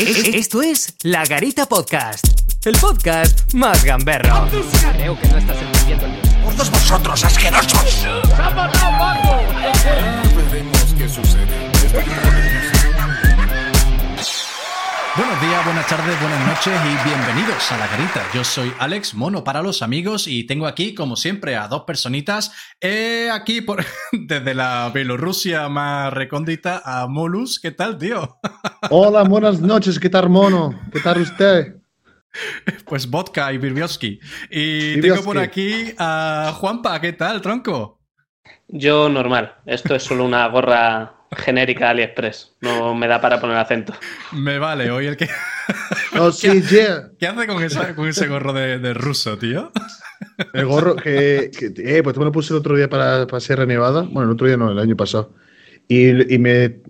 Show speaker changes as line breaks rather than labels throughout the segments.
Esto es La Garita Podcast, el podcast más gamberro.
Creo que no estás entendiendo el
¡Todos vosotros asquerosos!
Veremos qué sucede.
Buenos días, buenas tardes, buenas noches y bienvenidos a La Garita. Yo soy Alex Mono para los amigos y tengo aquí, como siempre, a dos personitas. Eh, aquí por, desde la Bielorrusia más recóndita a Molus. ¿Qué tal, tío?
Hola, buenas noches, ¿qué tal, mono? ¿Qué tal usted?
Pues vodka y Birbioski. Y
Birbioski.
tengo por aquí a Juanpa. ¿Qué tal, tronco?
Yo normal. Esto es solo una gorra genérica de AliExpress. No me da para poner acento.
Me vale, hoy el que...
No, sí, yeah.
¿Qué hace con, esa- con ese gorro de, de ruso, tío?
El gorro que, que- eh, pues me lo puse el otro día para, para Sierra Nevada. Bueno, el otro día no, el año pasado. Y, y me,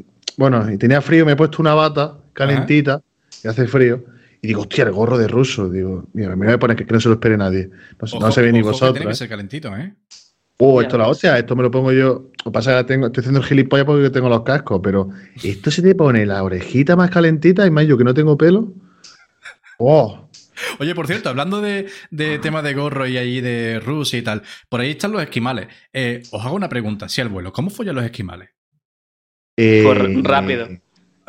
bueno, y tenía frío, me he puesto una bata calentita, que hace frío. Y digo, hostia, el gorro de ruso. Digo, mira, me voy a poner que, que no se lo espere nadie. No, se- no se ve ni
ojo que
vosotros.
Tiene que
¿eh?
ser calentito, ¿eh?
Oh, esto es la hostia, esto me lo pongo yo. Lo que pasa es que tengo, estoy haciendo el gilipollas porque tengo los cascos, pero esto se te pone la orejita más calentita y más yo que no tengo pelo. Oh,
Oye, por cierto, hablando de, de tema de gorro y ahí de Rusia y tal, por ahí están los esquimales. Eh, os hago una pregunta, si al vuelo, ¿cómo follan los esquimales?
Eh,
Por- rápido.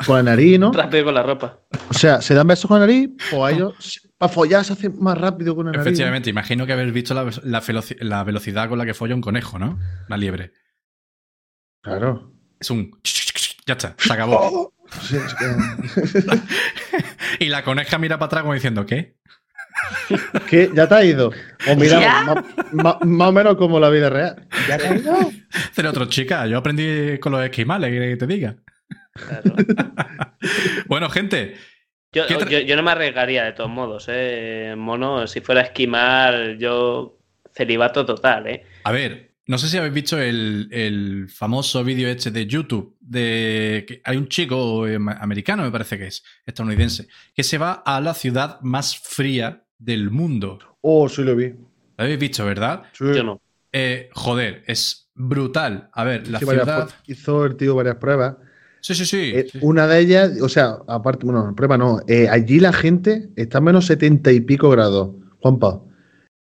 Con la nariz, ¿no?
Rápido con la ropa.
O sea, se dan besos con la nariz, o a ellos, para follar se hace más rápido con la nariz.
Efectivamente, imagino que habéis visto la, la veloci- la velocidad con la que folla un conejo, ¿no? La liebre.
Claro.
Es un... Ya está, se acabó.
Sí, es que-
Y la coneja mira para atrás como diciendo, ¿qué?
¿Qué? ¿Ya te ha ido? O mira, más o menos como la vida real. ¿Ya?
Hacer otro chica, yo aprendí con los esquimales, que te diga.
Claro.
Bueno, gente,
Yo,
¿Qué tra-
yo- yo no me arriesgaría de todos modos, ¿eh? Mono, si fuera a esquimar, yo celibato total, ¿eh?
A ver, no sé si habéis visto el, el famoso vídeo este de YouTube de que hay un chico eh, americano, me parece que es, estadounidense, que se va a la ciudad más fría del mundo.
Oh, sí lo vi.
Lo habéis visto, ¿verdad?
Sí.
Yo no.
Eh, joder, es brutal. A ver, la
Sí,
ciudad.
hizo el tío varias pruebas.
Sí, sí, sí.
Eh,
sí.
Una de ellas, o sea, aparte, bueno, prueba no. eh, allí la gente está a menos setenta y pico grados, Juanpa.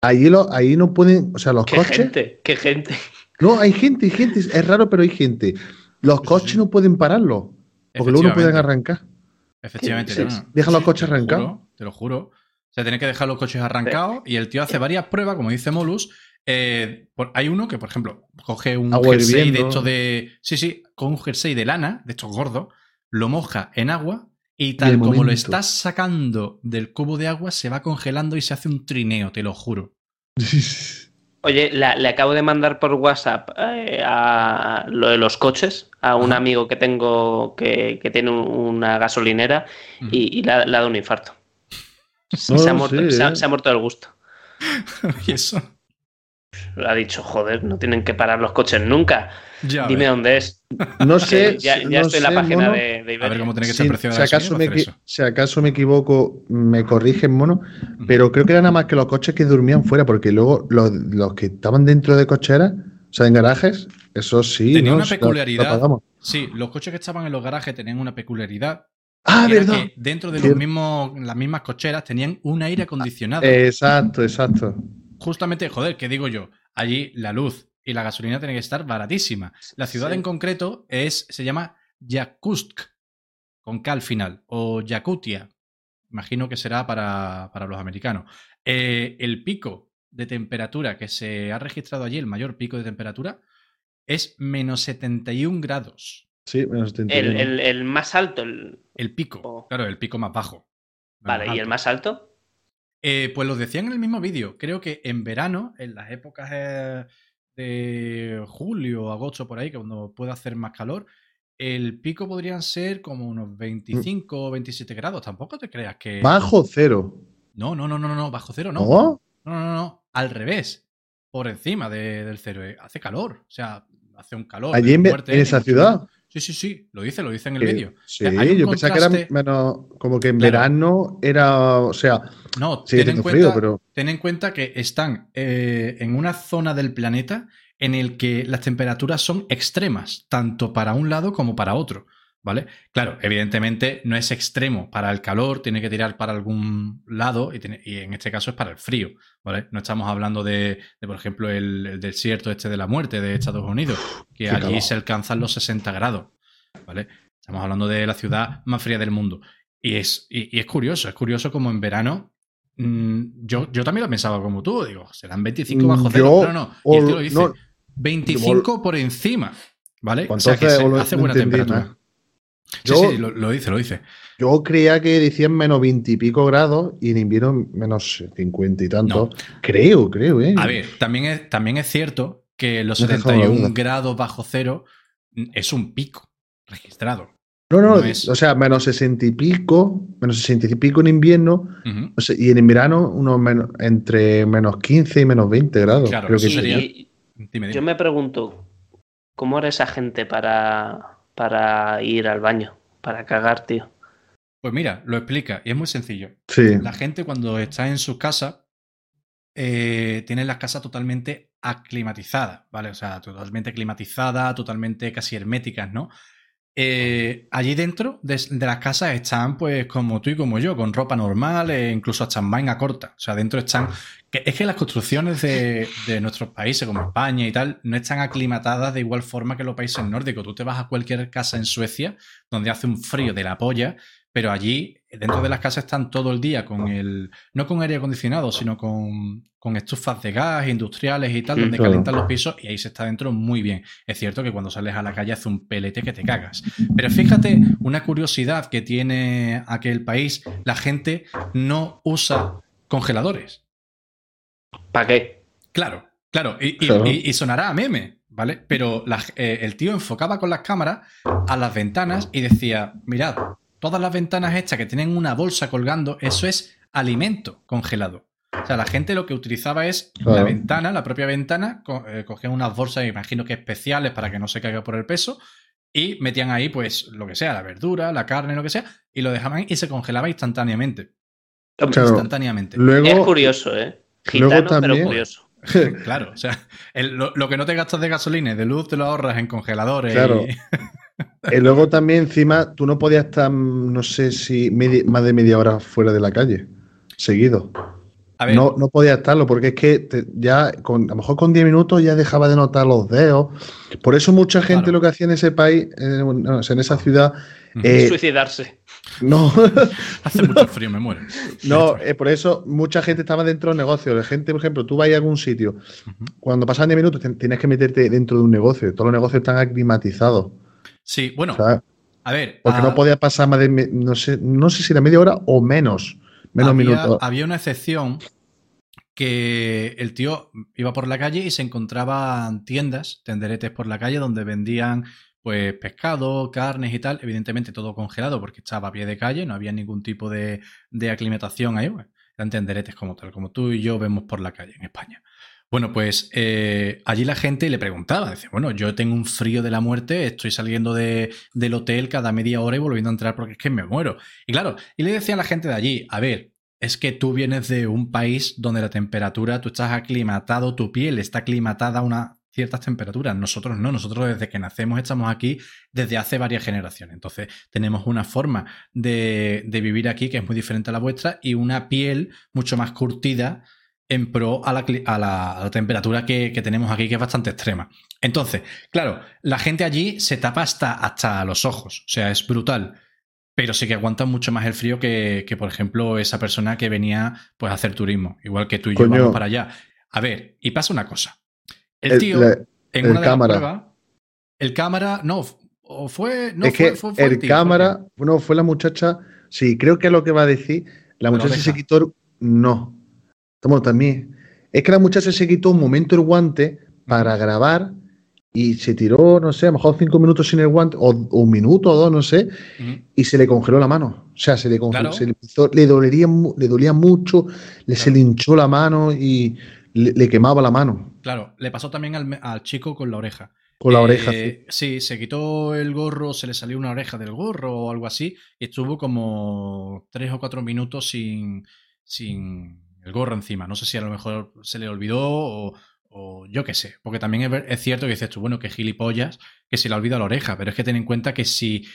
Allí, lo, ahí no pueden, o sea, los
Qué
coches.
gente, qué gente.
No, hay gente, hay gente. Es raro, pero hay gente. Los coches no pueden pararlo. Porque luego no pueden arrancar.
Efectivamente. No, no.
Dejan los coches
Te lo
arrancados.
juro, Te lo juro. O sea, tiene que dejar los coches arrancados y el tío hace varias pruebas, como dice Molus. Eh, por- hay uno que, por ejemplo, coge un
Agua
jersey de esto de. Sí, sí, con un jersey de lana, de estos gordos, lo moja en agua y tal como lo estás sacando del cubo de agua, se va congelando y se hace un trineo, te lo juro.
Oye, la- le acabo de mandar por WhatsApp eh, a lo de los coches a un
Ajá.
amigo que tengo que, que tiene un- una gasolinera y, y le, ha- le ha dado un infarto.
No,
se, ha muerto,
sí,
se ha-
eh.
se ha muerto del gusto.
y eso.
Ha dicho, joder, no tienen que parar los coches nunca.
Ya
Dime
ves.
dónde es.
No sé.
ya
no
estoy en la página
mono.
de, de
A ver cómo tiene que
Si,
estar
si acaso me, si acaso equivoco, me corrigen, mono. Pero creo que era nada más que los coches que dormían fuera, porque luego los, los que estaban dentro de cocheras, o sea, en garajes, eso sí.
Tenía
¿no?
una
Sí, lo-
peculiaridad.
lo.
Sí, los coches que estaban en los garajes tenían una peculiaridad.
Ah, verdad.
que dentro de los mismos, las mismas cocheras tenían un aire acondicionado.
Exacto, exacto.
Justamente, joder, ¿qué digo yo? Allí la luz y la gasolina tienen que estar baratísima. La ciudad
Sí.
en concreto es, se llama Yakutsk, con K al final, o Yakutia. Imagino que será para, para los americanos. Eh, el pico de temperatura que se ha registrado allí, el mayor pico de temperatura, es menos 71 grados.
Sí, menos 71.
El, el- el más alto. el-
El pico,
Oh.
claro, el pico más bajo.
Vale, ¿y el más alto?
Eh, pues lo decían en el mismo vídeo. Creo que en verano, en las épocas eh, de julio, agosto, por ahí, que cuando puede hacer más calor, el pico podrían ser como unos 25 o 27 grados. Tampoco te creas que.
Bajo cero.
No, no, no, no, no, bajo cero no.
¿No?
No, no, no. Al revés. Por encima de- del cero. eh. Hace calor. O sea, hace un calor.
Allí en, esa ciudad.
Sí, sí, sí. Lo dice, lo dice en el
Eh,
vídeo.
Sí, yo pensaba que era menos. Como que en
Claro.
verano era. O sea,
No, ten en, cuenta,
frío, pero.
ten en cuenta que están eh, en una zona del planeta en el que las temperaturas son extremas, tanto para un lado como para otro. ¿Vale? Claro, evidentemente no es extremo para el calor, tiene que tirar para algún lado y, tiene- y en este caso es para el frío, ¿vale? No estamos hablando de, de, por ejemplo, el, el desierto este de la muerte de Estados Unidos, que allí
calor.
se alcanzan los 60 grados, ¿vale? Estamos hablando de la ciudad más fría del mundo. Y es, y, y es curioso, es curioso como en verano... mm, yo, yo también lo pensaba como tú, digo, serán 25 bajo
Mm,
cero,
yo-
pero no, y el tío lo dice,
no,
25 por encima, ¿vale? O sea que se hace
no
buena
entendí
temperatura.
Nada.
Sí,
Yo-
sí, lo, lo dice, lo dice.
Yo creía que decían menos 20 y pico grados y en invierno menos 50 y tanto. Creo, creo, ¿eh?
A ver, también es, también es cierto que los
la
71
duda.
grados bajo cero es un pico registrado.
No, no,
no es-
o sea, menos 60 y pico, menos 60 y pico en invierno o sea, y en verano unos menos, entre menos 15 y menos 20 grados.
Claro,
creo que
sería-
y-
Dime, dime.
yo me pregunto, ¿cómo era esa gente para, para ir al baño? Para cagar, tío.
Pues mira, lo explica y es muy sencillo.
Sí.
La gente cuando está en sus casas eh, tiene las casas totalmente aclimatizadas, ¿vale? O sea, totalmente climatizadas, totalmente casi herméticas, ¿no? Eh, allí dentro de, las casas están, pues, como tú y como yo, con ropa normal, e incluso hasta en manga corta. O sea, dentro están. que- es que las construcciones de, de nuestros países, como España y tal, no están aclimatadas de igual forma que los países nórdicos. Tú te vas a cualquier casa en Suecia, donde hace un frío de la polla, pero allí, dentro de las casas, están todo el día con el. No con aire acondicionado, sino con, con estufas de gas industriales y tal, donde
claro.
calientan los pisos y ahí se está dentro muy bien. Es cierto que cuando sales a la calle hace un pelete que te cagas. Pero fíjate, una curiosidad que tiene aquel país, la gente no usa congeladores.
¿Para qué?
Claro, claro, y, y-
Claro.
y- y sonará a meme, ¿vale? Pero la- eh, el tío enfocaba con las cámaras a las ventanas y decía, mirad, todas las ventanas hechas que tienen una bolsa colgando, eso es alimento congelado. O sea, la gente lo que utilizaba es la ventana, la propia ventana, co- eh, cogían unas bolsas, imagino que especiales para que no se caiga por el peso, y metían ahí, pues, lo que sea, la verdura, la carne, lo que sea, y lo dejaban y se congelaba instantáneamente.
Claro.
Instantáneamente.
Luego,
Es curioso, ¿eh?
luego
Gitano,
también-
pero curioso.
Claro, o sea, el- lo, lo que no te gastas de gasolina y de luz te lo ahorras en congeladores.
Claro.
y-
y luego también encima tú no podías estar, no sé si más de media hora fuera de la calle, seguido.
A ver,
No, no podía estarlo porque es que te- ya, con, a lo mejor con 10 minutos ya dejaba de notar los dedos. Por eso mucha gente
Claro.
lo que hacía en ese país, en esa ciudad, eh,
Suicidarse.
no,
hace mucho frío, me muero.
no, eh, por eso mucha gente estaba dentro del negocio. La gente, por ejemplo, tú vas a algún sitio, cuando pasan 10 minutos tienes que meterte dentro de un negocio. Todos los negocios están aclimatizados.
Sí, bueno, a ver.
Porque
ah,
no podía pasar más de, no sé, no sé si era media hora o menos. Menos
había,
minutos.
había una excepción que el tío iba por la calle y se encontraban tiendas, tenderetes por la calle donde vendían pues pescado, carnes y tal, evidentemente todo congelado porque estaba a pie de calle, no había ningún tipo de, de aclimatación ahí, bueno, eran tenderetes como tal, como tú y yo vemos por la calle en España. Bueno, pues eh, allí la gente le preguntaba, dice, bueno, yo tengo un frío de la muerte, estoy saliendo de- del hotel cada media hora y volviendo a entrar porque es que me muero. Y claro, y le decía a la gente de allí, a ver, es que tú vienes de un país donde la temperatura, tú estás aclimatado, tu piel está aclimatada a unas ciertas temperaturas. Nosotros no, nosotros desde que nacemos estamos aquí desde hace varias generaciones. Entonces tenemos una forma de, de vivir aquí que es muy diferente a la vuestra y una piel mucho más curtida en pro a la, a la- a la temperatura que, que tenemos aquí, que es bastante extrema. Entonces, claro, la gente allí se tapa hasta, hasta los ojos, o sea, es brutal. Pero sí que aguantan mucho más el frío que, que, por ejemplo, esa persona que venía pues, a hacer turismo, igual que tú y yo
Coño.
vamos para allá. A ver, y pasa una cosa. El
El-
tío,
la-
en
el
una de
cámara.
las pruebas, el cámara, no, o fue, no
es
fue,
que
fue- fue
el
tío,
cámara,
tío.
bueno, fue la muchacha, sí, creo que es lo que va a decir. La muchacha se quitó, no, estamos también. Es que la muchacha se quitó un momento el guante para grabar y se tiró, no sé, a lo mejor cinco minutos sin el guante, o, o un minuto o dos, no sé, y se le congeló la mano. O sea, se le congeló,
Claro.
se le, hizo- le dolería, le dolía mucho, le se le hinchó la mano y le, le quemaba la mano
Claro, le pasó también al, al chico con la oreja.
con la
Eh,
oreja. sí.
Sí, se quitó el gorro, se le salió una oreja del gorro o algo así, y estuvo como tres o cuatro minutos sin, sin el gorro encima. No sé si a lo mejor se le olvidó o, o yo qué sé, porque también es, es cierto que dices tú, bueno, que gilipollas, que se le olvida la oreja, pero es que ten en cuenta que si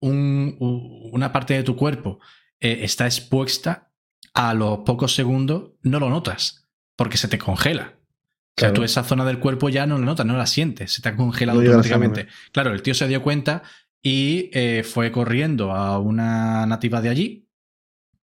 un- u- una parte de tu cuerpo eh, está expuesta, a los pocos segundos no lo notas, porque se te congela. O sea,
Claro.
tú esa zona del cuerpo ya no la notas, no la sientes, se te ha congelado
No
automáticamente. Claro, el tío se dio cuenta y eh, fue corriendo a una nativa de allí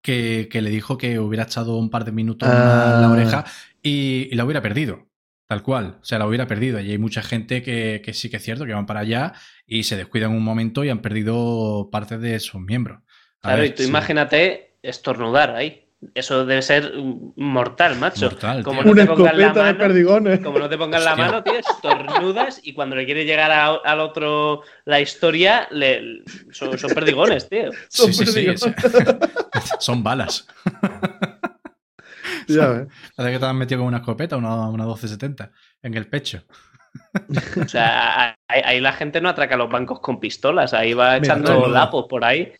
que, que le dijo que hubiera echado un par de minutos en la
Ah.
oreja y, y la hubiera perdido. Tal cual, o sea, la hubiera perdido. Y hay mucha gente que, que sí que es cierto, que van para allá y se descuidan un momento y han perdido parte de sus miembros. A
Claro,
ver,
y tú
sí,
imagínate estornudar ahí. Eso debe ser mortal, macho.
mortal,
como no
Una
te pongan la
escopeta de
mano,
perdigones.
como no te pongan la
Hostia.
mano, tío, estornudas y cuando le quiere llegar a- al otro la historia, le, son, son perdigones, tío.
Sí, sí, sí,
perdigones.
sí. Son balas.
Ya ves.
Parece que te han metido con una escopeta, una, una 1270 en el pecho.
O sea, ahí, ahí la gente no atraca los bancos con pistolas, ahí va echando lapos por ahí.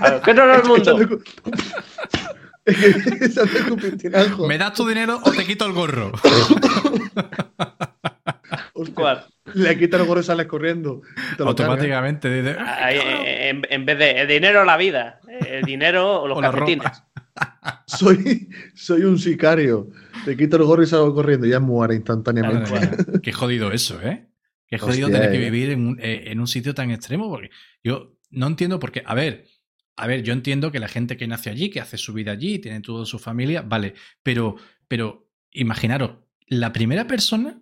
A ver, ¿Qué todo el mundo?
¿Me das tu dinero o te quito el gorro?
Le quita el gorro y sales corriendo.
Automáticamente. dice,
eh, en, en vez de el dinero o la vida, el dinero o los
O
calcetines.
Soy, soy un sicario. Te quito el gorro y salgo corriendo. Ya muere instantáneamente.
Qué jodido eso, ¿eh? Qué jodido
Hostia,
tener que
eh.
vivir en un, eh, en un sitio tan extremo. Porque yo no entiendo por qué. A ver, a ver, yo entiendo que la gente que nace allí, que hace su vida allí, tiene toda su familia, vale. Pero, pero imaginaros, la primera persona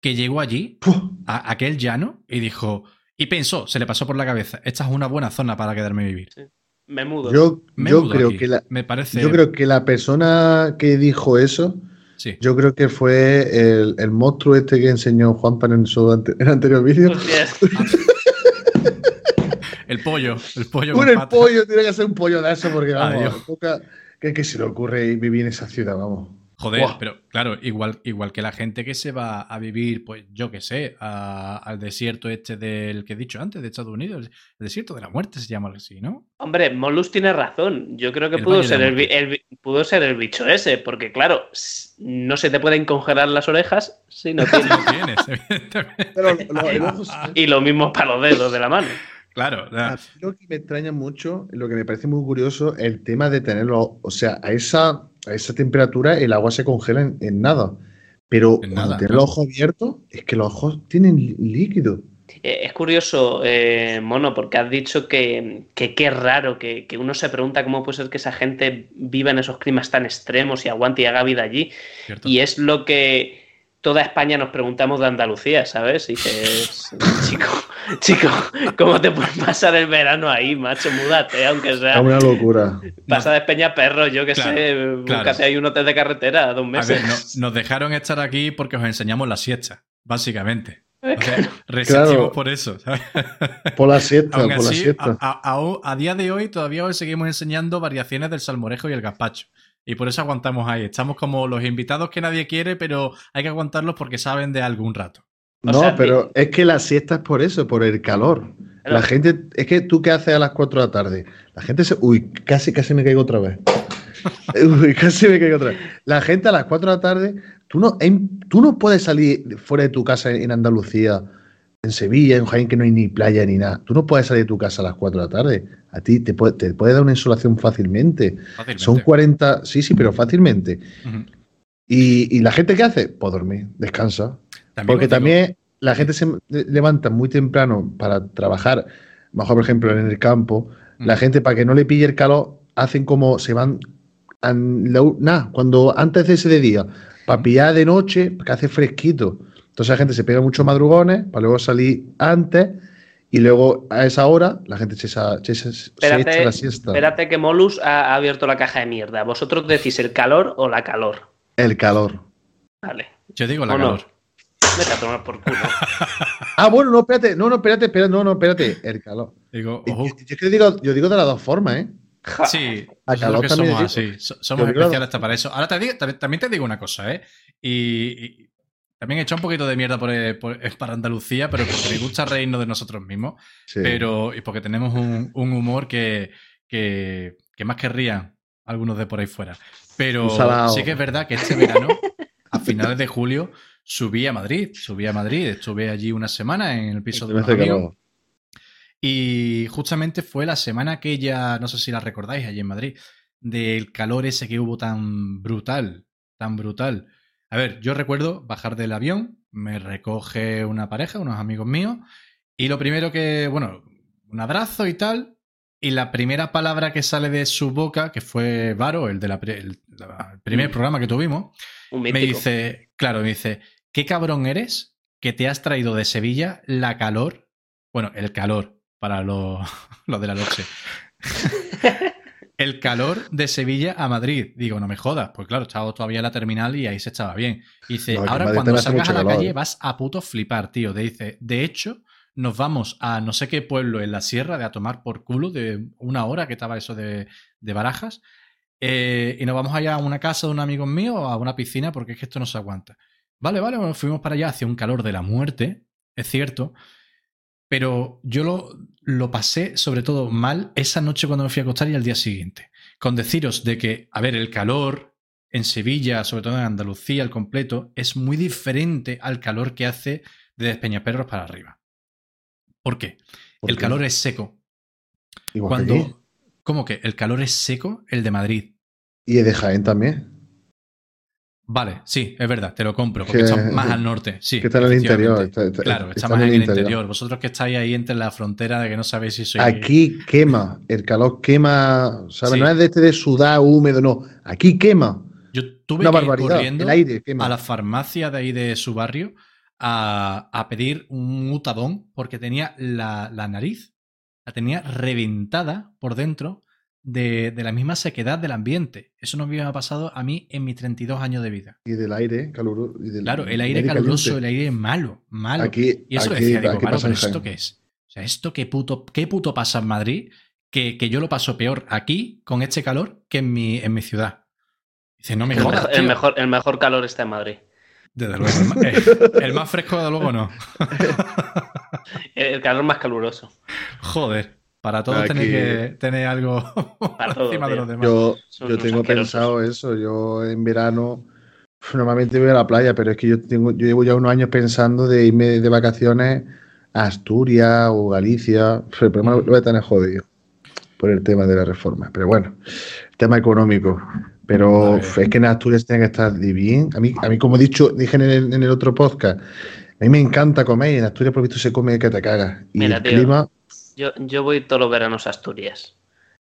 que llegó allí, a aquel llano, y dijo. Y pensó, se le pasó por la cabeza, esta es una buena zona para quedarme a vivir.
Me mudo.
Yo,
Me
yo
mudo
creo
aquí.
que la,
Me parece.
yo creo que la persona que dijo eso,
Sí.
yo creo que fue el, el monstruo este que enseñó Juanpan en su ante- en el anterior vídeo.
El pollo. El pollo
Un el pollo, tiene que ser un pollo de eso porque vamos, poca- ¿qué, qué se le ocurre vivir en esa ciudad? Vamos.
Joder, pero claro, igual, igual que la gente que se va a vivir, pues yo qué sé, a- al desierto este del que he dicho antes, de Estados Unidos, el desierto de la muerte se llama algo así, ¿no?
Hombre, Molus tiene razón. Yo creo que
El
pudo ser el, bi- el pudo ser el bicho ese, porque claro, no se te pueden congelar las orejas si no tienes.
Pero lo-
y lo mismo para los dedos de la mano.
Claro, la-
A mí lo que me extraña mucho, lo que me parece muy curioso, el tema de tenerlo, o sea, a esa, a esa temperatura el agua se congela en, en nada. Pero
En nada, claro.
los ojos abiertos, es que los ojos tienen lí- líquido.
Eh, Es curioso, eh, Mono, porque has dicho que, que qué raro, que, que uno se pregunta cómo puede ser que esa gente viva en esos climas tan extremos y aguante y haga vida allí.
cierto.
Y es lo que toda España nos preguntamos de Andalucía, ¿sabes? Y dices, chico, chico, ¿cómo te puedes pasar el verano ahí, macho? Múdate, aunque
Es
sea.
una locura.
Pasa de Peña Perro, yo qué
Claro,
sé,
claro.
búscate ahí un hotel de carretera, dos
A
meses.
ver, no- nos dejaron estar aquí porque os enseñamos la siesta, básicamente. O sea,
Claro.
por eso, ¿sabes?
Por la siesta,
Aún
por la siesta.
a, a- a- a día de hoy todavía os seguimos enseñando variaciones del salmorejo y el gazpacho. Y por eso aguantamos ahí. Estamos como los invitados que nadie quiere, pero hay que aguantarlos porque saben de algún rato.
o
No,
sea,
pero es que la siesta es por eso, por el calor. La gente, es que tú qué haces a las 4 de la tarde. La gente se. Uy, casi, casi me caigo otra vez. Uy, casi me caigo otra vez. La gente a las 4 de la tarde, tú no, en- tú no puedes salir fuera de tu casa en Andalucía, en Sevilla, en Jaén, que no hay ni playa ni nada. Tú no puedes salir de tu casa a las 4 de la tarde. A ti te puede, te puede dar una insolación fácilmente.
Fácilmente.
Son 40, sí, sí, pero fácilmente. ¿Y, y la gente qué hace? Pues dormir, descansa. Porque también la gente se levanta muy temprano para trabajar, mejor por ejemplo en el campo, la
Mm.
gente para que no le pille el calor, hacen como se van, la nada, cuando antes de ese día, para pillar de noche, que hace fresquito. Entonces la gente se pega muchos madrugones para luego salir antes y luego a esa hora la gente se, sa- se-
Espérate,
echa la siesta.
espérate que Molus ha, ha abierto la caja de mierda. ¿Vosotros decís el calor o la calor?
El calor.
Vale.
Yo digo la
¿O no?
calor.
Vete a tomar por culo.
Ah, bueno, no, espérate, no, no, espérate, espérate, no, no, espérate, el calor.
Digo, ojo.
Yo, yo que digo, yo digo de las dos formas, ¿eh?
Sí,
calor
que
también
somos así. so- Somos
Yo digo-
especialistas para eso. Ahora te digo, también, también te digo una cosa, ¿eh? Y, y también he hecho un poquito de mierda por, eh, por- para Andalucía, pero porque me gusta reírnos de nosotros mismos.
Sí.
Pero, y porque tenemos un, un humor que, que, que más querrían algunos de por ahí fuera. Pero
Un
sí que es verdad que este verano, a finales de julio, subí a Madrid. Subí a Madrid, estuve allí una semana en el piso de
hace
amigos.
calor.
Y, justamente fue la semana aquella, no sé si la recordáis, allí en Madrid, del calor ese que hubo tan brutal, tan brutal. A ver, yo recuerdo bajar del avión, me recoge una pareja, unos amigos míos, y lo primero que, bueno, un abrazo y tal, y la primera palabra que sale de su boca, que fue Varo, el del primer programa que tuvimos, me dice, claro, me dice, ¿qué cabrón eres que te has traído de Sevilla la calor? Bueno, el calor, para lo, de la noche. el calor de Sevilla a Madrid. Digo, no me jodas. Pues claro, estaba todavía en la terminal y ahí se echaba bien. dice, ahora cuando salgas a la calle vas a puto flipar, tío. dice, de hecho, nos vamos a no sé qué pueblo en la sierra de a tomar por culo de una hora que estaba eso de, barajas. Eh, y nos vamos allá a una casa de un amigo mío o a una piscina porque es que esto no se aguanta. Vale, vale, bueno, fuimos para allá hacia un calor de la muerte, es cierto. Pero yo lo, lo pasé sobre todo mal esa noche cuando me fui a acostar y al día siguiente. Con deciros de que, a ver, el calor en Sevilla, sobre todo en Andalucía, al completo, es muy diferente al calor que hace de Despeñaperros para arriba. ¿Por qué? el calor es seco.
Igual Cuando,
¿Cómo que? El calor es seco, el de Madrid.
¿Y el de Jaén también?
Vale, sí, es verdad, te lo compro, porque está más al norte. Sí,
que está en el interior.
claro, está, más en el interior. Vosotros que estáis ahí entre la frontera de que no sabéis si soy.
Aquí quema, el calor quema, ¿sabes? No es de este de sudar húmedo, no. Aquí quema.
Yo tuve que ir corriendo a la farmacia de ahí de su barrio a, pedir un mutadón porque tenía la, nariz, la tenía reventada por dentro de, la misma sequedad del ambiente. Eso no me había pasado a mí en mis 32 años de vida.
Y del aire caluroso.
Claro, el aire, caluroso, el aire malo, malo.
Aquí,
y eso
aquí,
decía, digo, pero ¿esto qué es? O sea, ¿esto qué puto, qué puto pasa en Madrid? Que, que, yo lo paso peor aquí, con este calor, que en mi, en mi ciudad. Dice, no me jodas.
el, mejor, el mejor calor está en Madrid.
Desde luego. El más, fresco, de luego, no.
el calor más caluroso.
Joder. Para todos tenéis que tener algo encima de los demás.
Yo, yo tengo pensado eso. Yo en verano normalmente voy a la playa, pero es que yo tengo, yo llevo ya unos años pensando de irme de vacaciones a Asturias o Galicia. Pero el problema lo voy a tener jodido por el tema de la reforma. Pero bueno, el tema económico. Pero es que en Asturias tiene que estar bien. A mí, a mí como he dicho, dije en el, otro podcast, a mí me encanta comer y en Asturias por visto se come que te cagas. Y el clima...
Yo, yo voy todos los veranos a Asturias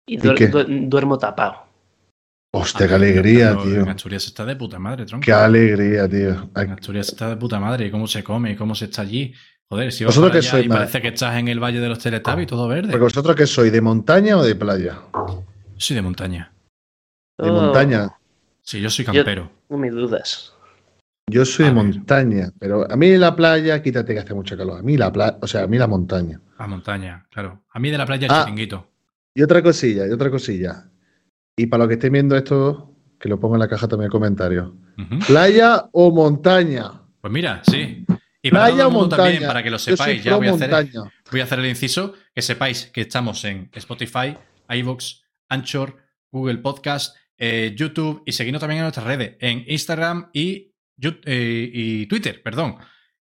y, duermo tapado.
Hostia, qué alegría, tío.
En Asturias está de puta madre, tronco.
Qué alegría, tío.
En Asturias está de puta madre. ¿Cómo se come? ¿Cómo se está allí? Joder, si vas para allá y parece que estás en el Valle de los Teletubbies, todo verde.
Porque vosotros qué sois, de montaña o de playa?
Soy de montaña.
¿De montaña?
Sí, yo soy campero.
no me dudas.
Yo soy de montaña, pero a mí la playa, quítate que hace mucho calor. A mí la playa, o sea, a mí la montaña.
A montaña, claro. A mí de la playa el ah, chiringuito.
Y otra cosilla, y otra cosilla. Y para los que estén viendo esto, que lo pongo en la caja también de comentarios. ¿Playa o montaña?
Pues mira, sí. Y para playa o montaña. también, para que lo sepáis, ya voy a, hacer, voy a hacer el inciso, que sepáis que estamos en Spotify, iVoox, Anchor, Google Podcast, eh, YouTube y seguirnos también en nuestras redes, en Instagram y, eh, y Twitter, perdón.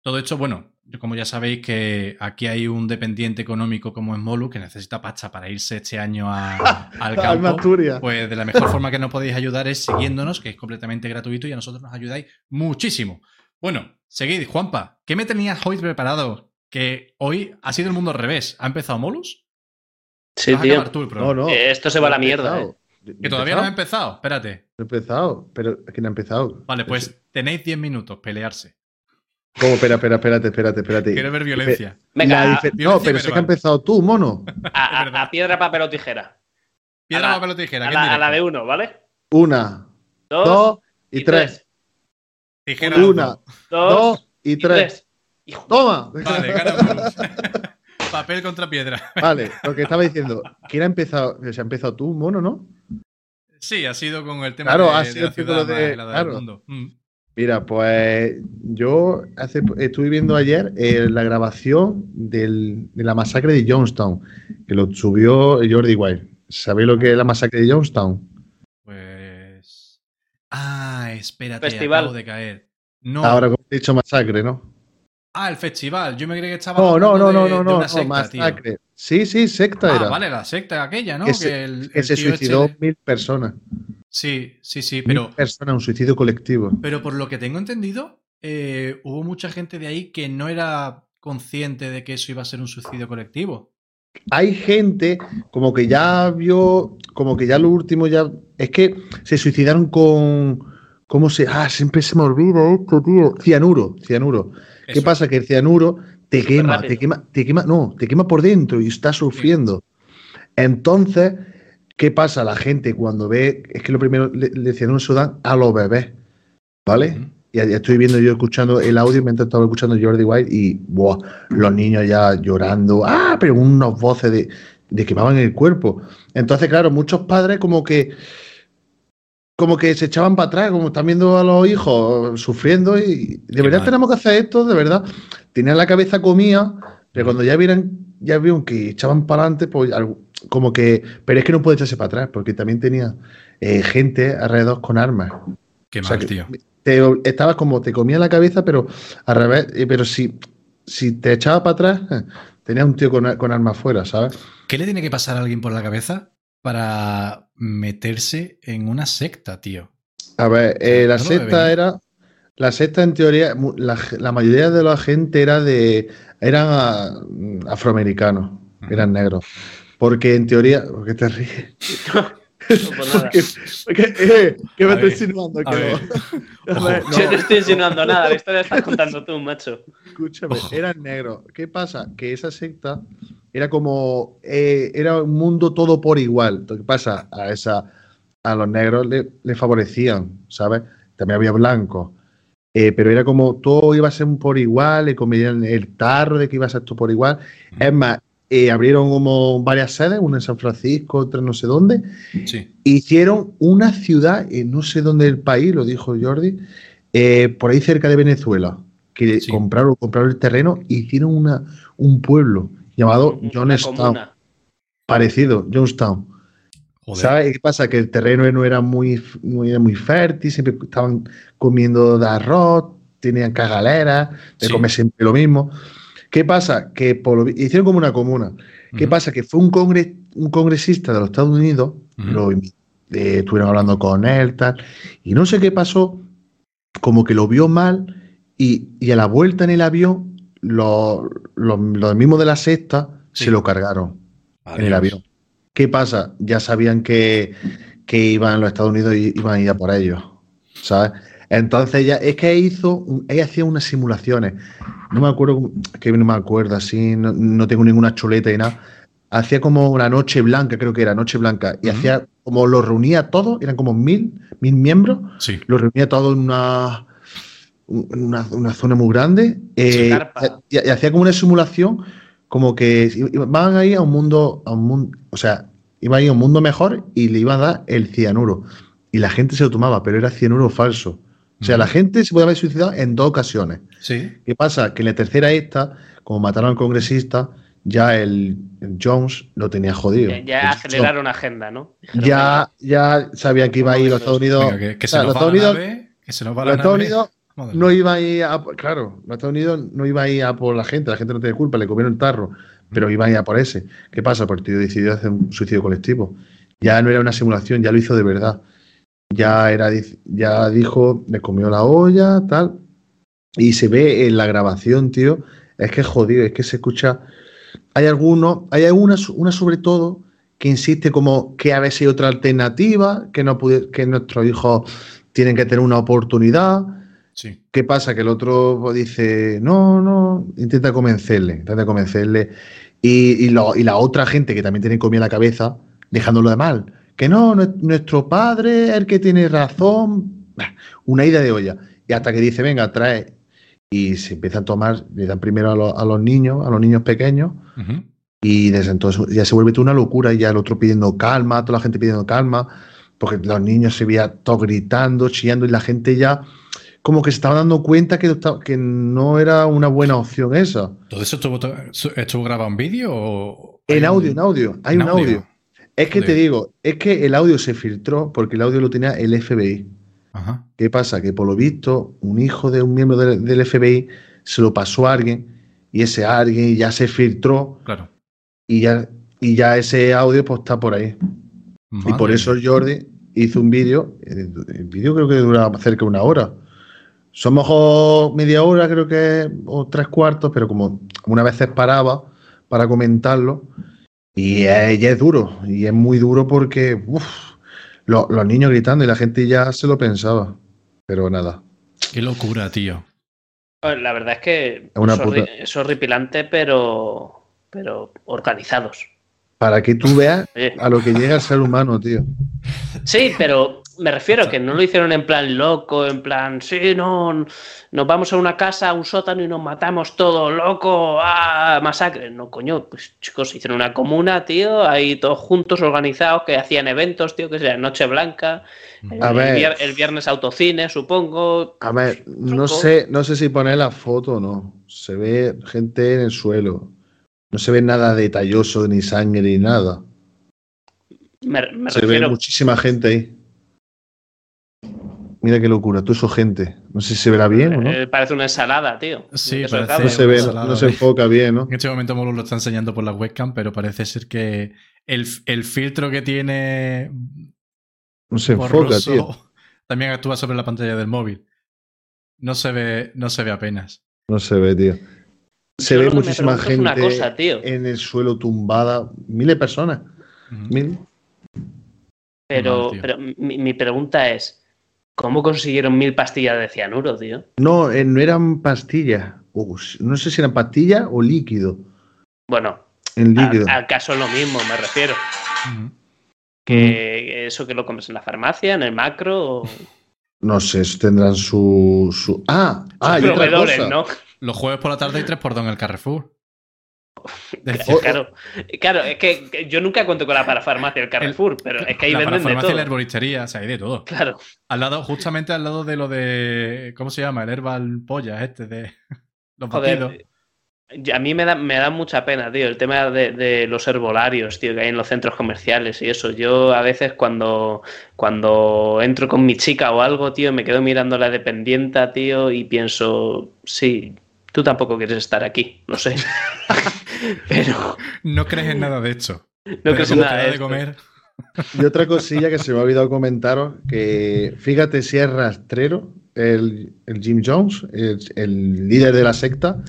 Todo esto, bueno, como ya sabéis que aquí hay un dependiente económico como es Molu que necesita pasta para irse este año al campo. pues de la mejor forma que nos podéis ayudar es siguiéndonos, que es completamente gratuito y a nosotros nos ayudáis muchísimo. Bueno, seguid, Juanpa, ¿qué me tenías hoy preparado? Que hoy ha sido el mundo al revés. ¿Ha empezado Molus?
Sí, tío. no, no. Eh, esto se va a la mierda. Eh.
Que todavía no ha empezado, espérate.
No ha empezado, pero ¿quién ha empezado?
Vale, pues tenéis 10 minutos, pelearse.
¿Cómo? Espera, espera, espérate, espérate, espérate.
Quiero ver violencia.
Venga, no, pero sé que ha empezado tú, mono.
A, piedra, papel o tijera.
Piedra, papel o tijera.
A la, de uno, ¿vale?
Una, dos, y, tres.
Tijera.
Una, dos, y tres. Toma.
Vale, ganamos. Papel contra piedra.
Vale, lo que estaba diciendo, ¿quién ha empezado? ¿Se ha empezado tú, mono, no?
Sí, ha sido con el tema
de,
ha
sido la ciudad de, claro. mundo. Mm. Mira, pues yo hace, estuve viendo ayer eh, la grabación de la masacre de Jonestown, que lo subió Jordi Wild. ¿Sabéis lo que es la masacre de Jonestown?
Pues. Ah, espérate,
Festival.
acabo de caer. No.
Ahora, como he dicho, masacre, ¿no?
Ah, el festival. Yo me creí que estaba.
No, no, no, no,
de-
no,
de
no,
una
no,
secta, tío.
Sí, sí, secta
Ah,
era.
vale, la secta aquella, ¿no?
que
Que,
se,
el-
que
el
se
tío
suicidó
este-
mil personas.
Sí, sí, sí,
Pero,
pero,
personas, un suicidio colectivo.
pero por lo que tengo entendido, eh, hubo mucha gente de ahí que no era consciente de que eso iba a ser un suicidio colectivo.
Hay gente como que ya vio, como que ya lo último ya. Es que se suicidaron con. ¿Cómo se.? Ah, siempre se me olvida esto, tío. Cianuro, cianuro. ¿Qué pasa? Que el cianuro te quema,
rápido.
te quema, te quema, no, te quema por dentro y estás sufriendo. Entonces, ¿qué pasa? La gente cuando ve, es que lo primero le, le cianuro se dan a los bebés, ¿vale?
Ujú.
Y ya estoy viendo yo, escuchando el audio mientras estaba escuchando Jordi White y buah, los niños ya llorando, ah, pero unas voces de, de quemaban el cuerpo. Entonces, claro, muchos padres como que como que se echaban para atrás, como están viendo a los hijos sufriendo y de verdad
mal.
tenemos que hacer esto, de verdad. Tenían la cabeza comida, pero cuando ya vieran, ya vieron que echaban para adelante, pues como que, pero es que no puede echarse para atrás, porque también tenía eh, gente alrededor con armas.
Qué
O
mal,
sea,
tío.
te- estabas como, te comía la cabeza, pero al revés, eh, pero si, si te echabas para atrás, tenía un tío con, con armas fuera, ¿sabes?
¿Qué le tiene que pasar a alguien por la cabeza para meterse en una secta, tío?
A ver, eh, la
No
secta era. La secta, en teoría, la, la mayoría de la gente era de. eran ah, afroamericanos, eran negros. Porque en teoría. ¿Por qué te ríes?
No, pues nada.
Porque, porque, eh, ¿Qué me
A
estás
ver,
insinuando? no. No,
Yo no estoy insinuando nada, la historia la estás contando tú, macho.
Escúchame, eran negros. ¿Qué pasa? Que esa secta era como. eh, era un mundo todo por igual. Lo que pasa, a esa a los negros le, le favorecían, ¿sabes? También había blancos. Eh, pero era como todo iba a ser un por igual, le comían el tarro de que iba a ser todo por igual. Es más, eh, abrieron como varias sedes, una en San Francisco, otra no sé dónde.
Sí.
Hicieron una ciudad, en no sé dónde del país, lo dijo Jordi, eh, por ahí cerca de Venezuela, que
Sí.
compraron, compraron el terreno e hicieron una, un pueblo llamado Johnstown, parecido, Johnstown.
Joder.
¿Sabes qué pasa? Que el terreno no era muy, muy, muy fértil, siempre estaban comiendo de arroz, tenían cagaleras, de
Sí.
comer siempre lo mismo. ¿Qué pasa? Que por lo hicieron como una comuna. ¿Qué pasa? Que fue un, congre- un congresista de los Estados Unidos, lo eh, estuvieron hablando con él, tal, y no sé qué pasó, como que lo vio mal, y, y a la vuelta en el avión, los, los, los mismos de la sexta
Sí.
se lo cargaron en el avión. ¿Qué pasa? Ya sabían que, que iban los Estados Unidos y iban a ir a por ellos, ¿sabes? Entonces ya, es que hizo, ella hacía unas simulaciones, no me acuerdo, que no me acuerdo así, no, no tengo ninguna chuleta y nada. Hacía como una noche blanca, creo que era noche blanca, y hacía como los reunía a todos, eran como mil, mil miembros,
Sí.
los reunía todos en una, una, una zona muy grande eh, y, y hacía como una simulación como que van a ir a un mundo, a un mundo, o sea, iba a ir a un mundo mejor y le iba a dar el cianuro. Y la gente se lo tomaba, pero era cianuro falso. O sea, la gente se puede haber suicidado en dos ocasiones.
Sí.
¿Qué pasa? Que en la tercera esta, como mataron al congresista, ya el, Jones lo tenía jodido.
Ya, ya
El
aceleraron agenda, ¿no?
Ya, ya sabían que iba a ir los Estados Unidos.
Venga, que, se nos va
Estados
la
Unidos
nave. Que se nos va
los
la
Estados
nave.
Unidos
Madre
no iba a ir a, claro, los Estados Unidos no iba a ir a por la gente, la gente no tiene culpa, le comieron el tarro, pero iba a ir a por ese. ¿Qué pasa? El partido decidió hacer un suicidio colectivo. Ya no era una simulación, ya lo hizo de verdad. Ya era, ya dijo, le comió la olla, tal. Y se ve en la grabación, tío, es que jodido, es que se escucha. Hay algunos, hay algunas, una sobre todo, que insiste como que a si hay otra alternativa, que no pude, que nuestros hijos tienen que tener una oportunidad.
Sí.
¿Qué pasa? Que el otro dice, no, no, intenta convencerle, intenta convencerle. Y, y, lo- y la otra gente que también tiene comida en la cabeza, dejándolo de mal. Que no, nue- nuestro padre es el que tiene razón. Una ida de olla. Y hasta que dice, venga, trae. Y se empiezan a tomar, le dan primero a, los- a los niños, a los niños pequeños. Y desde entonces ya se vuelve toda una locura y ya el otro pidiendo calma, toda la gente pidiendo calma, porque los niños se veían todos gritando, chillando y la gente ya como que se estaba dando cuenta que, que no era una buena opción esa.
¿Todo eso estuvo, estuvo grabado en vídeo o...?
En audio, en audio, hay un
audio?
audio. Es que te digo, es que el audio se filtró porque el audio lo tenía el FBI.
Ajá.
¿Qué pasa? Que por lo visto, un hijo de un miembro del, del FBI se lo pasó a alguien y ese alguien ya se filtró
Claro.
y ya, y ya ese audio pues está por ahí. y por eso. Jordi hizo un vídeo, el vídeo creo que dura cerca de una hora. Son mejor media hora, creo que, o tres cuartos, pero como una vez paraba para comentarlo. Y es, y es duro, y es muy duro porque uf, lo- los niños gritando y la gente ya se lo pensaba. Pero nada,
Qué locura, tío.
La verdad es que
Es una
es, horri-
puta-
es horripilante, pero, pero organizados.
para que tú veas a lo que llega el ser humano, tío.
Sí, pero me refiero que no lo hicieron en plan loco, en plan, sí, no, nos vamos a una casa, a un sótano y nos matamos todos, loco, ah, masacre. No, coño, pues chicos, hicieron una comuna, tío, ahí todos juntos, organizados, que hacían eventos, tío, que sea Noche Blanca, el,
A ver.
vier- el viernes autocine, supongo.
A ver, no sé, no sé si poner la foto o no. Se ve gente en el suelo. No se ve nada detalloso, ni sangre, ni nada.
Me, me
Se ve
refiero,
muchísima gente ahí. Mira qué locura, tú eso gente. No sé si se verá bien o no.
eh, parece una ensalada, tío.
Sí, parece-
No se ve,
ensalada,
no se
¿eh?
enfoca bien, ¿no?
En este momento Molo lo está enseñando por la webcam, pero parece ser que el, el filtro que tiene
No se enfoca, tío.
también actúa sobre la pantalla del móvil. No se ve, no se ve apenas.
No se ve, tío. Se
Yo
ve muchísima gente
cosa, tío.
en el suelo tumbada. Miles de personas. Mil.
Pero,
mal,
pero mi, mi pregunta es, ¿cómo consiguieron mil pastillas de cianuro, tío?
No, eh, no eran pastillas. No sé si eran pastillas o líquido.
Bueno,
En líquido.
¿acaso es lo mismo, me refiero? Que eso que lo compras en la farmacia, en el macro, o
No sé, tendrán su. su... Ah, ah, y otra
proveedores,
cosa.
¿no?
Los jueves por la tarde hay 3 por 2 en el Carrefour.
Claro, claro, es que yo nunca cuento con la parafarmacia del Carrefour, pero es que ahí
la
venden de todo.
la herboristería, o sea, hay de todo.
Claro,
Al lado, justamente al lado de lo de. ¿Cómo se llama? El herbal polla, este de. Los
joder. A mí me da, me da mucha pena, tío, el tema de, de los herbolarios, tío, que hay en los centros comerciales y eso. Yo a veces cuando, cuando entro con mi chica o algo, tío, me quedo mirando la dependienta, tío, y pienso, sí, tú tampoco quieres estar aquí, lo sé. Pero
No crees en nada de hecho.
no crees en nada
da
de
comer.
Y otra cosilla que se me ha olvidado comentaros, que fíjate si es rastrero el, el Jim Jones, el, el líder de la secta,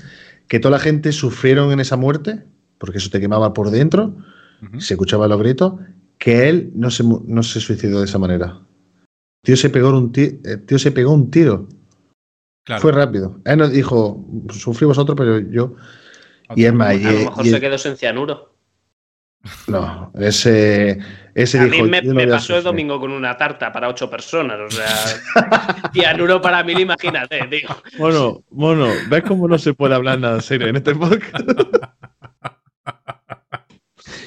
que toda la gente sufrieron en esa muerte, porque eso te quemaba por dentro, se escuchaban los gritos, que él no se, mu- no se suicidó de esa manera. Tío se pegó un, el tío se pegó un tiro.
Claro.
Fue rápido. Él nos dijo, sufrí vosotros, pero yo... Y es más,
A
y-
lo mejor
y-
se quedó sin cianuro.
no, ese, ese
A
dijo...
mí me,
"Yo no
me
voy a
pasó el
sufrir".
domingo con una tarta para ocho personas, o sea, cianuro para mil, imagínate, tío.
Mono, mono, ¿ves cómo no se puede hablar nada serio en este podcast?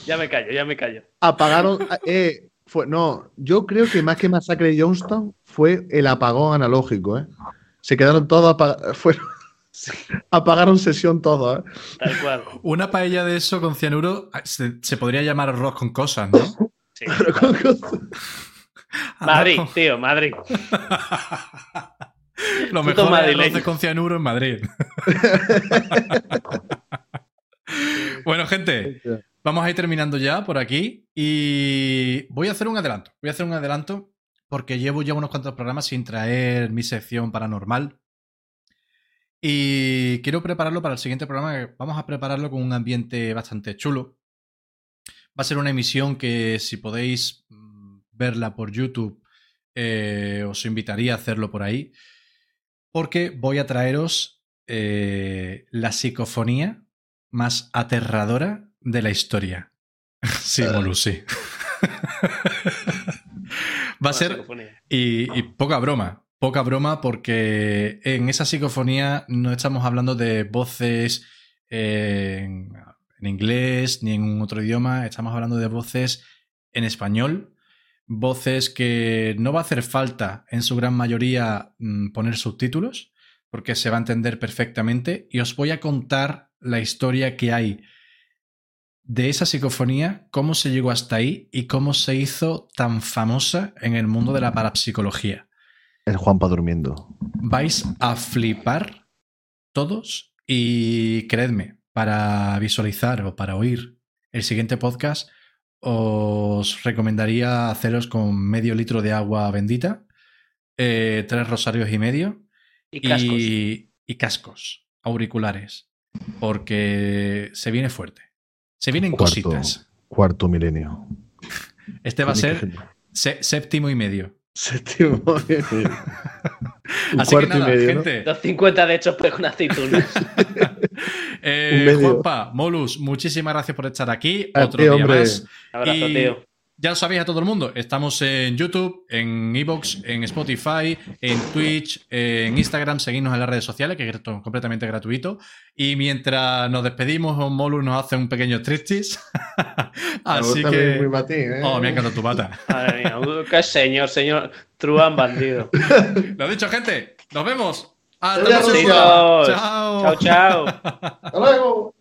Ya me callo, ya me callo.
Apagaron. eh, fue, no, yo creo que más que Masacre de Johnston fue el apagón analógico, ¿eh? Se quedaron todos apagados. apagaron sesión todos, ¿eh?
Tal cual.
Una paella de eso con cianuro ah, se, se podría llamar arroz con cosas, ¿no?
Sí.
Ah,
Madrid,
Arroz
tío, Madrid.
con- Lo mejor arroz con cianuro en Madrid. bueno, gente, Vamos a ir terminando ya por aquí y voy a hacer un adelanto. Voy a hacer un adelanto porque llevo ya unos cuantos programas sin traer mi sección paranormal. Y quiero prepararlo para el siguiente programa. que Vamos a prepararlo con un ambiente bastante chulo. Va a ser una emisión que si podéis mm, verla por YouTube, eh, os invitaría a hacerlo por ahí. Porque voy a traeros eh, la psicofonía más aterradora de la historia. Sí, Molu, sí. Va a ser, y, y poca broma, poca broma porque en esa psicofonía no estamos hablando de voces en, inglés ni en otro idioma, estamos hablando de voces en español, voces que no va a hacer falta en su gran mayoría mm, poner subtítulos porque se va a entender perfectamente y os voy a contar la historia que hay de esa psicofonía, cómo se llegó hasta ahí y cómo se hizo tan famosa en el mundo de la parapsicología.
El Juanpa durmiendo.
Vais a flipar todos y creedme, para visualizar o para oír el siguiente podcast, os recomendaría haceros con medio litro de agua bendita, eh, tres rosarios y medio
Y cascos.
y, y cascos, auriculares, porque se viene fuerte. Se vienen
Cuarto,
cositas.
cuarto milenio.
Este va a ser séptimo y medio.
Séptimo. Un
Así que
y
nada,
medio, ¿no?
gente.
250 de hechos con aceitunas.
eh,
Un.
Juanpa, Molus, muchísimas gracias por estar aquí.
A
Otro
ti,
día
hombre.
más.
Abrazo,
Y
tío.
Ya lo sabéis a todo el mundo. Estamos en YouTube, en Evox, en Spotify, en Twitch, en Instagram. Seguidnos en las redes sociales, que es esto es completamente gratuito. Y mientras nos despedimos, Molus nos hace un pequeño striptease. Así
Me
que.
mi batín, ¿eh?
Oh, me ha encantado tu pata.
Madre mía, qué señor, señor. Truán bandido.
Lo dicho, gente. Nos vemos. Hasta
Adiós,
la próxima.
Chicos.
Chao.
Chao, chao.
¡Hasta luego!